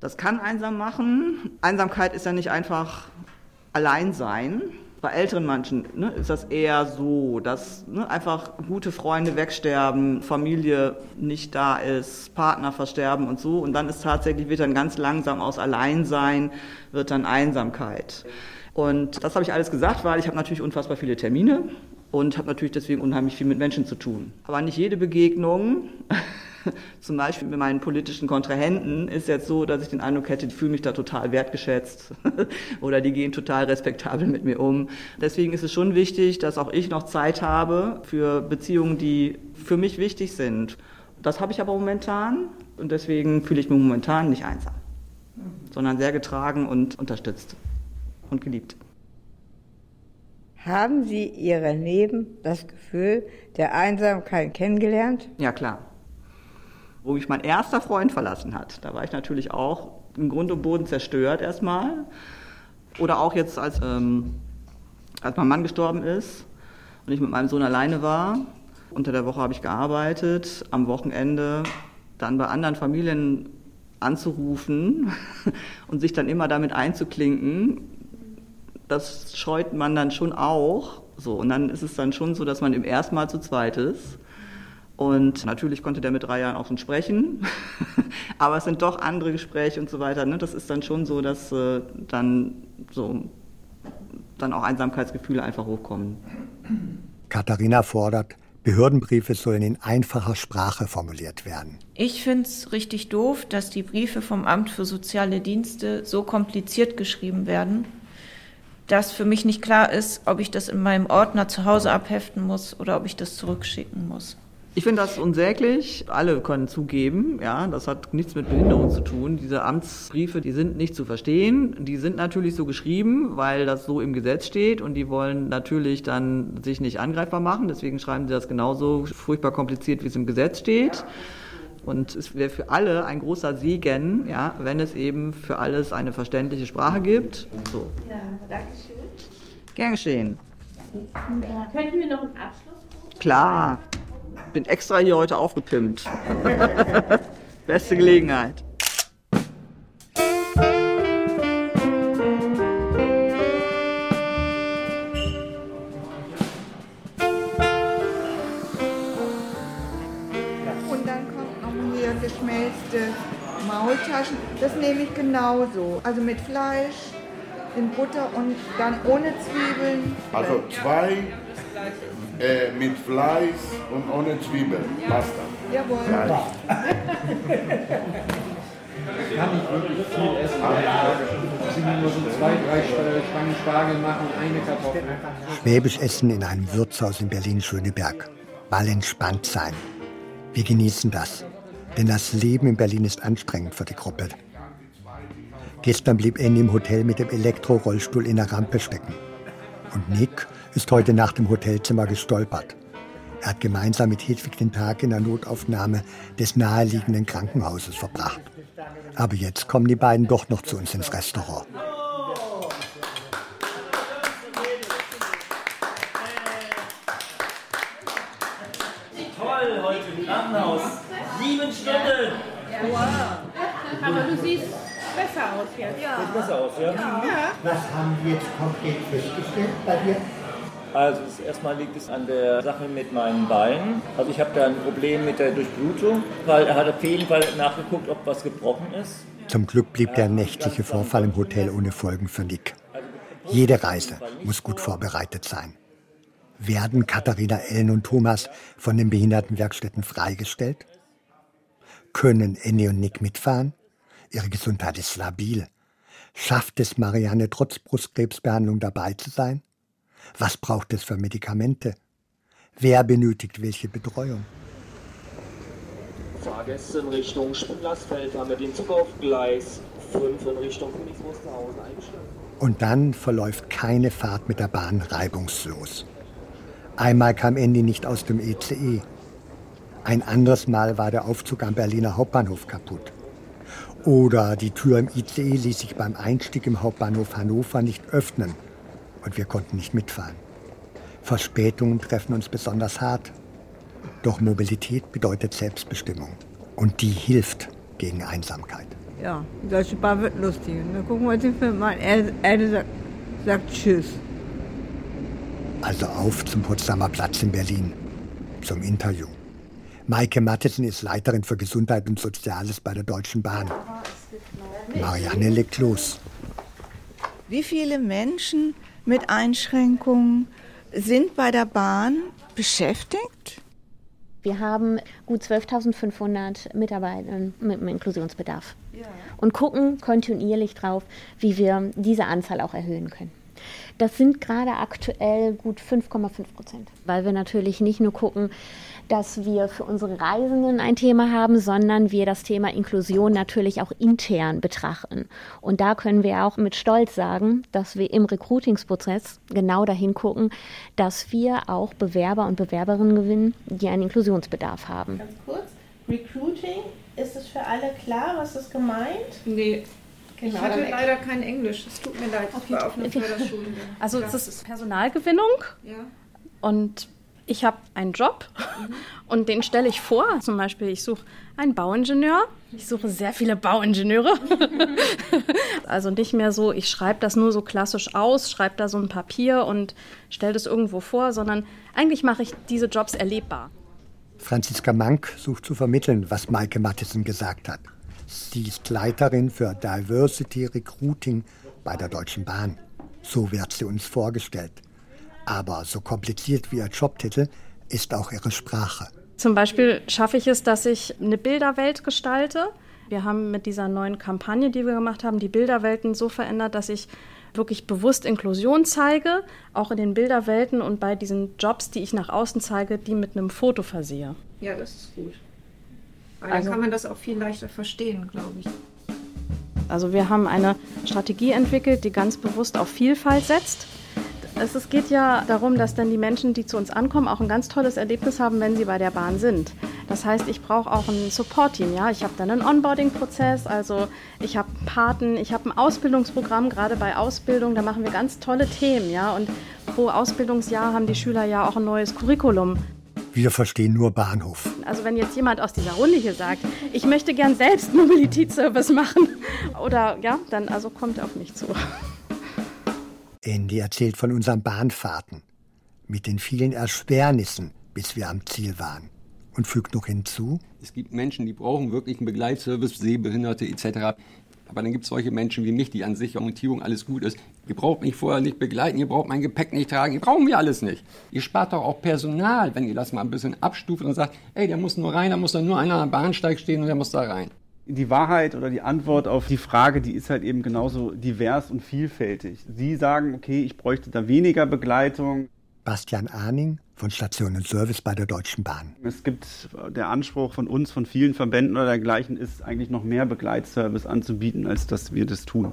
Das kann einsam machen. Einsamkeit ist ja nicht einfach Alleinsein. Bei älteren Menschen ne, ist das eher so, dass ne, einfach gute Freunde wegsterben, Familie nicht da ist, Partner versterben und so. Und dann ist tatsächlich, wird dann ganz langsam aus Alleinsein, wird dann Einsamkeit. Und das habe ich alles gesagt, weil ich habe natürlich unfassbar viele Termine und habe natürlich deswegen unheimlich viel mit Menschen zu tun. Aber nicht jede Begegnung, zum Beispiel mit meinen politischen Kontrahenten, ist jetzt so, dass ich den Eindruck hätte, die fühlen mich da total wertgeschätzt oder die gehen total respektabel mit mir um. Deswegen ist es schon wichtig, dass auch ich noch Zeit habe für Beziehungen, die für mich wichtig sind. Das habe ich aber momentan und deswegen fühle ich mich momentan nicht einsam, sondern sehr getragen und unterstützt und geliebt. Haben Sie Ihre Leben das Gefühl der Einsamkeit kennengelernt? Ja, klar. Wo mich mein erster Freund verlassen hat, da war ich natürlich auch im Grund und Boden zerstört erstmal. Oder auch jetzt, als, ähm, als mein Mann gestorben ist und ich mit meinem Sohn alleine war. Unter der Woche habe ich gearbeitet, am Wochenende dann bei anderen Familien anzurufen und sich dann immer damit einzuklinken, das scheut man dann schon auch. So, und dann ist es dann schon so, dass man im ersten Mal zu zweit ist. Und natürlich konnte der mit drei Jahren auch schon sprechen, aber es sind doch andere Gespräche und so weiter. Ne? Das ist dann schon so, dass äh, dann so dann auch Einsamkeitsgefühle einfach hochkommen. Katharina fordert, Behördenbriefe sollen in einfacher Sprache formuliert werden. Ich finde es richtig doof, dass die Briefe vom Amt für soziale Dienste so kompliziert geschrieben werden, dass für mich nicht klar ist, ob ich das in meinem Ordner zu Hause abheften muss oder ob ich das zurückschicken muss. Ich finde das unsäglich. Alle können zugeben, ja, das hat nichts mit Behinderung zu tun. Diese Amtsbriefe, die sind nicht zu verstehen. Die sind natürlich so geschrieben, weil das so im Gesetz steht und die wollen natürlich dann sich nicht angreifbar machen. Deswegen schreiben sie das genauso furchtbar kompliziert, wie es im Gesetz steht. Und es wäre für alle ein großer Segen, ja, wenn es eben für alles eine verständliche Sprache gibt. So. Ja, danke schön. Gern geschehen. Könnten wir noch einen Abschluss? Klar. Bin extra hier heute aufgepimpt. Beste Gelegenheit. Und dann kommt noch hier geschmelzte Maultaschen. Das nehme ich genauso. Also mit Fleisch, in Butter und dann ohne Zwiebeln. Also zwei äh, mit Fleisch und ohne Zwiebeln. Pasta. Jawohl. Ja. kann nicht wirklich viel essen. Sie nur so zwei, drei Stangen Spargel machen, eine Kartoffel. Schwäbisch essen in einem Wirtshaus in Berlin-Schöneberg. Mal entspannt sein. Wir genießen das. Denn das Leben in Berlin ist anstrengend für die Gruppe. Gestern blieb Annie im Hotel mit dem Elektrorollstuhl in der Rampe stecken. Und Nick ist heute Nacht im Hotelzimmer gestolpert. Er hat gemeinsam mit Hedwig den Tag in der Notaufnahme des naheliegenden Krankenhauses verbracht. Aber jetzt kommen die beiden doch noch zu uns ins Restaurant. Toll, heute im Krankenhaus. Sieben Stunden. Wow. Aber du siehst besser aus jetzt. Ja. Sieht besser aus, ja? Ja. Was haben wir jetzt konkret festgestellt bei dir? Also das erstmal liegt es an der Sache mit meinen Beinen. Also ich habe da ein Problem mit der Durchblutung, weil er hat auf jeden Fall nachgeguckt, ob was gebrochen ist. Zum Glück blieb der nächtliche Vorfall im Hotel ohne Folgen für Nick. Jede Reise muss gut vorbereitet sein. Werden Katharina, Ellen und Thomas von den Behindertenwerkstätten freigestellt? Können Annie und Nick mitfahren? Ihre Gesundheit ist labil. Schafft es Marianne trotz Brustkrebsbehandlung dabei zu sein? Was braucht es für Medikamente? Wer benötigt welche Betreuung? Fahrgäste in Richtung Sprunglasfeld haben wir den Zug auf Gleis 5 in Richtung Königs Wusterhausen eingestellt. Und dann verläuft keine Fahrt mit der Bahn reibungslos. Einmal kam Andy nicht aus dem ECE. Ein anderes Mal war der Aufzug am Berliner Hauptbahnhof kaputt. Oder die Tür im ICE ließ sich beim Einstieg im Hauptbahnhof Hannover nicht öffnen und wir konnten nicht mitfahren. Verspätungen treffen uns besonders hart. Doch Mobilität bedeutet Selbstbestimmung und die hilft gegen Einsamkeit. Ja, die Deutsche Bahn wird lustig. Und dann gucken wir uns den Film an. Er, er sagt, sagt Tschüss. Also auf zum Potsdamer Platz in Berlin zum Interview. Maike Mattesen ist Leiterin für Gesundheit und Soziales bei der Deutschen Bahn. Marianne legt los. Wie viele Menschen mit Einschränkungen sind bei der Bahn beschäftigt? Wir haben gut 12.500 Mitarbeiter mit einem Inklusionsbedarf und gucken kontinuierlich drauf, wie wir diese Anzahl auch erhöhen können. Das sind gerade aktuell gut 5,5 Prozent, weil wir natürlich nicht nur gucken, dass wir für unsere Reisenden ein Thema haben, sondern wir das Thema Inklusion natürlich auch intern betrachten. Und da können wir auch mit Stolz sagen, dass wir im Recruitingsprozess genau dahin gucken, dass wir auch Bewerber und Bewerberinnen gewinnen, die einen Inklusionsbedarf haben. Ganz kurz, Recruiting, ist es für alle klar, was ist gemeint? Nee. Ich Genau, hatte dann- leider kein Englisch. Es tut mir leid, ich war auf einer Förderschule. Also es ist Personalgewinnung Ja. und ich habe einen Job und den stelle ich vor. Zum Beispiel, ich suche einen Bauingenieur. Ich suche sehr viele Bauingenieure. also nicht mehr so, ich schreibe das nur so klassisch aus, schreibe da so ein Papier und stelle das irgendwo vor, sondern eigentlich mache ich diese Jobs erlebbar. Franziska Mank sucht zu vermitteln, was Maike Mattesen gesagt hat. Sie ist Leiterin für Diversity Recruiting bei der Deutschen Bahn. So wird sie uns vorgestellt. Aber so kompliziert wie ihr Jobtitel ist auch ihre Sprache. Zum Beispiel schaffe ich es, dass ich eine Bilderwelt gestalte. Wir haben mit dieser neuen Kampagne, die wir gemacht haben, die Bilderwelten so verändert, dass ich wirklich bewusst Inklusion zeige, auch in den Bilderwelten und bei diesen Jobs, die ich nach außen zeige, die mit einem Foto versehe. Ja, das ist gut. Weil Also- dann kann man das auch viel leichter verstehen, glaube ich. Also wir haben eine Strategie entwickelt, die ganz bewusst auf Vielfalt setzt. Es geht ja darum, dass dann die Menschen, die zu uns ankommen, auch ein ganz tolles Erlebnis haben, wenn sie bei der Bahn sind. Das heißt, ich brauche auch ein Support-Team. Ja? Ich habe dann einen Onboarding-Prozess, also ich habe Paten, ich habe ein Ausbildungsprogramm, gerade bei Ausbildung, da machen wir ganz tolle Themen. Ja? Und pro Ausbildungsjahr haben die Schüler ja auch ein neues Curriculum. Wir verstehen nur Bahnhof. Also wenn jetzt jemand aus dieser Runde hier sagt, ich möchte gern selbst Mobilitätsservice machen, oder ja, dann also kommt er auf mich zu. Andy erzählt von unseren Bahnfahrten, mit den vielen Erschwernissen, bis wir am Ziel waren. Und fügt noch hinzu, Es gibt Menschen, die brauchen wirklich einen Begleitservice, Sehbehinderte etc. Aber dann gibt es solche Menschen wie mich, die an sich Orientierung alles gut ist. Ihr braucht mich vorher nicht begleiten, ihr braucht mein Gepäck nicht tragen, ihr brauchen wir alles nicht. Ihr spart doch auch Personal, wenn ihr das mal ein bisschen abstuft und sagt, ey, der muss nur rein, da muss dann nur einer am Bahnsteig stehen und der muss da rein. Die Wahrheit oder die Antwort auf die Frage, die ist halt eben genauso divers und vielfältig. Sie sagen, okay, ich bräuchte da weniger Begleitung. Bastian Ahning von Station und Service bei der Deutschen Bahn. Es gibt der Anspruch von uns, von vielen Verbänden oder dergleichen, ist eigentlich noch mehr Begleitservice anzubieten, als dass wir das tun.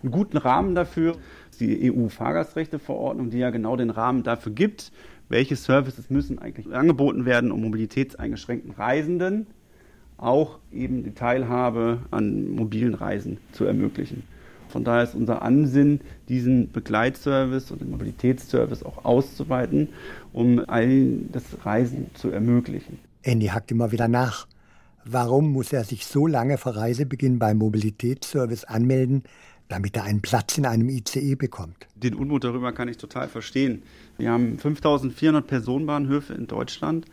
Einen guten Rahmen dafür ist die EU-Fahrgastrechteverordnung, die ja genau den Rahmen dafür gibt, welche Services müssen eigentlich angeboten werden, um mobilitätseingeschränkten Reisenden auch eben die Teilhabe an mobilen Reisen zu ermöglichen. Von daher ist unser Ansinnen, diesen Begleitservice und den Mobilitätsservice auch auszuweiten, um allen das Reisen zu ermöglichen. Andy hackt immer wieder nach. Warum muss er sich so lange vor Reisebeginn beim Mobilitätsservice anmelden, damit er einen Platz in einem ICE bekommt? Den Unmut darüber kann ich total verstehen. Wir haben 5400 Personenbahnhöfe in Deutschland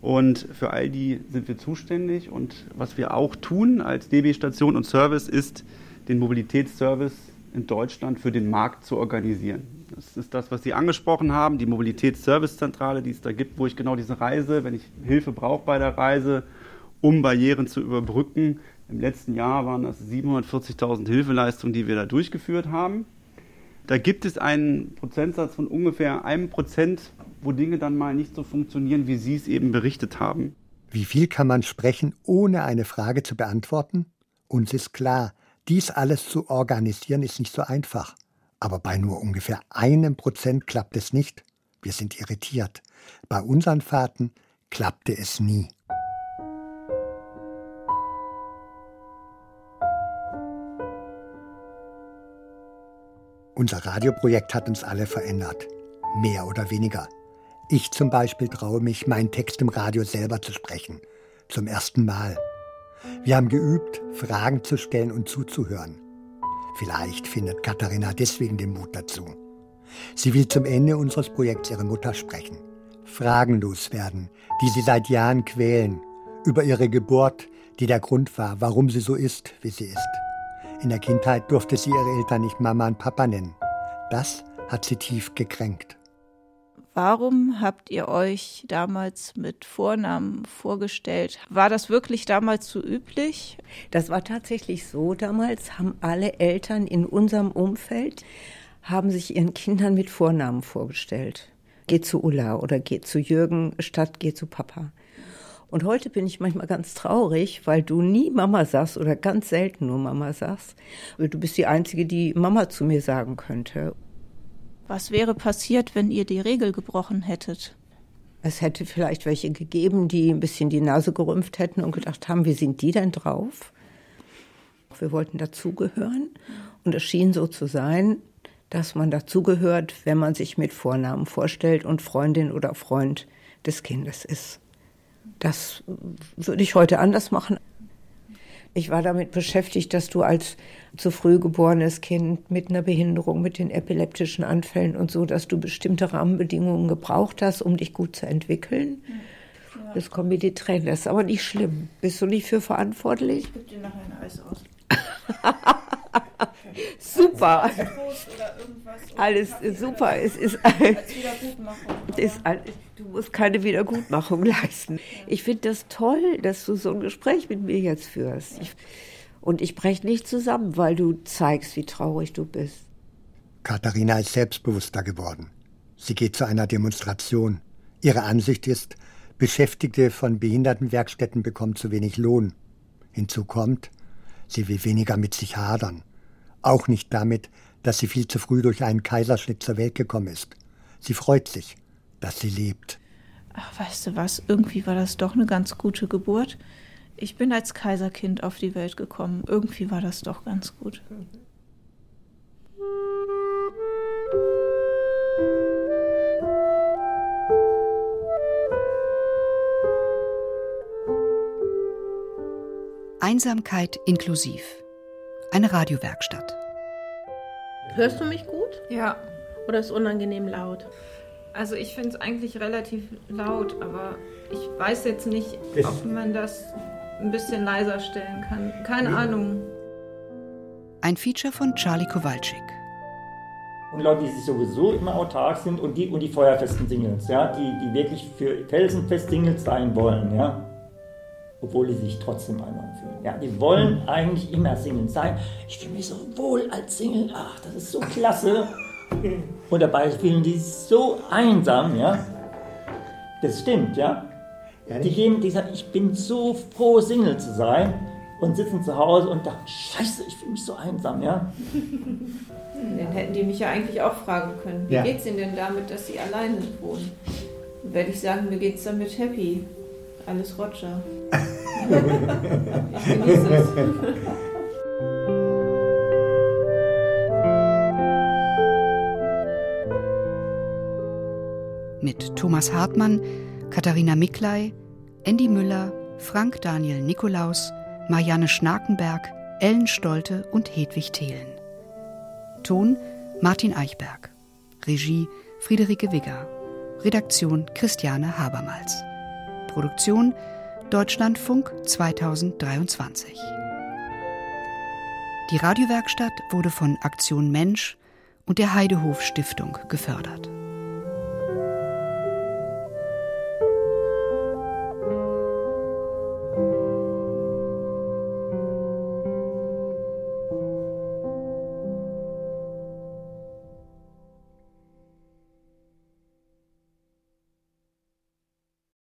und für all die sind wir zuständig. Und was wir auch tun als DB Station und Service ist, den Mobilitätsservice in Deutschland für den Markt zu organisieren. Das ist das, was Sie angesprochen haben, die Mobilitätsservicezentrale, die es da gibt, wo ich genau diese Reise, wenn ich Hilfe brauche bei der Reise, um Barrieren zu überbrücken. Im letzten Jahr waren das 740.000 Hilfeleistungen, die wir da durchgeführt haben. Da gibt es einen Prozentsatz von ungefähr einem Prozent, wo Dinge dann mal nicht so funktionieren, wie Sie es eben berichtet haben. Wie viel kann man sprechen, ohne eine Frage zu beantworten? Uns ist klar, dies alles zu organisieren ist nicht so einfach. Aber bei nur ungefähr einem Prozent klappt es nicht. Wir sind irritiert. Bei unseren Fahrten klappte es nie. Unser Radioprojekt hat uns alle verändert. Mehr oder weniger. Ich zum Beispiel traue mich, meinen Text im Radio selber zu sprechen. Zum ersten Mal. Wir haben geübt, Fragen zu stellen und zuzuhören. Vielleicht findet Katharina deswegen den Mut dazu. Sie will zum Ende unseres Projekts ihre Mutter sprechen. Fragen loswerden, die sie seit Jahren quälen. Über ihre Geburt, die der Grund war, warum sie so ist, wie sie ist. In der Kindheit durfte sie ihre Eltern nicht Mama und Papa nennen. Das hat sie tief gekränkt. Warum habt ihr euch damals mit Vornamen vorgestellt? War das wirklich damals so üblich? Das war tatsächlich so. Damals haben alle Eltern in unserem Umfeld haben sich ihren Kindern mit Vornamen vorgestellt. Geh zu Ulla oder geh zu Jürgen statt geh zu Papa. Und heute bin ich manchmal ganz traurig, weil du nie Mama sagst oder ganz selten nur Mama sagst. Du bist die Einzige, die Mama zu mir sagen könnte. Was wäre passiert, wenn ihr die Regel gebrochen hättet? Es hätte vielleicht welche gegeben, die ein bisschen die Nase gerümpft hätten und gedacht haben, wie sind die denn drauf? Wir wollten dazugehören und es schien so zu sein, dass man dazugehört, wenn man sich mit Vornamen vorstellt und Freundin oder Freund des Kindes ist. Das würde ich heute anders machen. Ich war damit beschäftigt, dass du als zu früh geborenes Kind mit einer Behinderung, mit den epileptischen Anfällen und so, dass du bestimmte Rahmenbedingungen gebraucht hast, um dich gut zu entwickeln. Das kommen mir die Tränen. Das ist aber nicht schlimm. Bist du nicht für verantwortlich? Ich gebe dir nachher ein Eis aus. super. Alles super. Es ist, ist du musst keine Wiedergutmachung leisten. Ich finde das toll, dass du so ein Gespräch mit mir jetzt führst. Ich, und ich breche nicht zusammen, weil du zeigst, wie traurig du bist. Katharina ist selbstbewusster geworden. Sie geht zu einer Demonstration. Ihre Ansicht ist, Beschäftigte von Behindertenwerkstätten bekommen zu wenig Lohn. Hinzu kommt, sie will weniger mit sich hadern. Auch nicht damit, dass sie viel zu früh durch einen Kaiserschnitt zur Welt gekommen ist. Sie freut sich, dass sie lebt. Ach, weißt du was? Irgendwie war das doch eine ganz gute Geburt. Ich bin als Kaiserkind auf die Welt gekommen. Irgendwie war das doch ganz gut. Einsamkeit inklusiv. Eine Radiowerkstatt. Hörst du mich gut? Ja. Oder ist unangenehm laut? Also ich finde es eigentlich relativ laut, aber ich weiß jetzt nicht, ob man das ein bisschen leiser stellen kann. Keine ja. Ahnung. Ein Feature von Charlie Kowalczyk. Und Leute, die sich sowieso immer autark sind und die, und die feuerfesten Singles, ja, die, die wirklich für felsenfest Singles sein wollen, ja obwohl sie sich trotzdem einsam fühlen. Ja, die wollen eigentlich immer Single sein. Ich fühle mich so wohl als Single. Ach, das ist so klasse. Und dabei fühlen die sich so einsam, ja. Das stimmt, ja. Die gehen, die sagen, ich bin so froh, Single zu sein und sitzen zu Hause und dachten, scheiße, ich fühle mich so einsam, ja. Dann hätten die mich ja eigentlich auch fragen können, wie ja. es Ihnen denn damit, dass Sie alleine wohnen? Dann werde ich sagen, mir geht es damit happy. Alles Roger. ich genieße es. Mit Thomas Hartmann, Katharina Miklei, Andy Müller, Frank Daniel Nikolaus, Marianne Schnakenberg, Ellen Stolte und Hedwig Thelen. Ton Martin Eichberg. Regie Friederike Wigger. Redaktion Christiane Habermals. Produktion Deutschlandfunk 2023. Die Radiowerkstatt wurde von Aktion Mensch und der Heidehof Stiftung gefördert.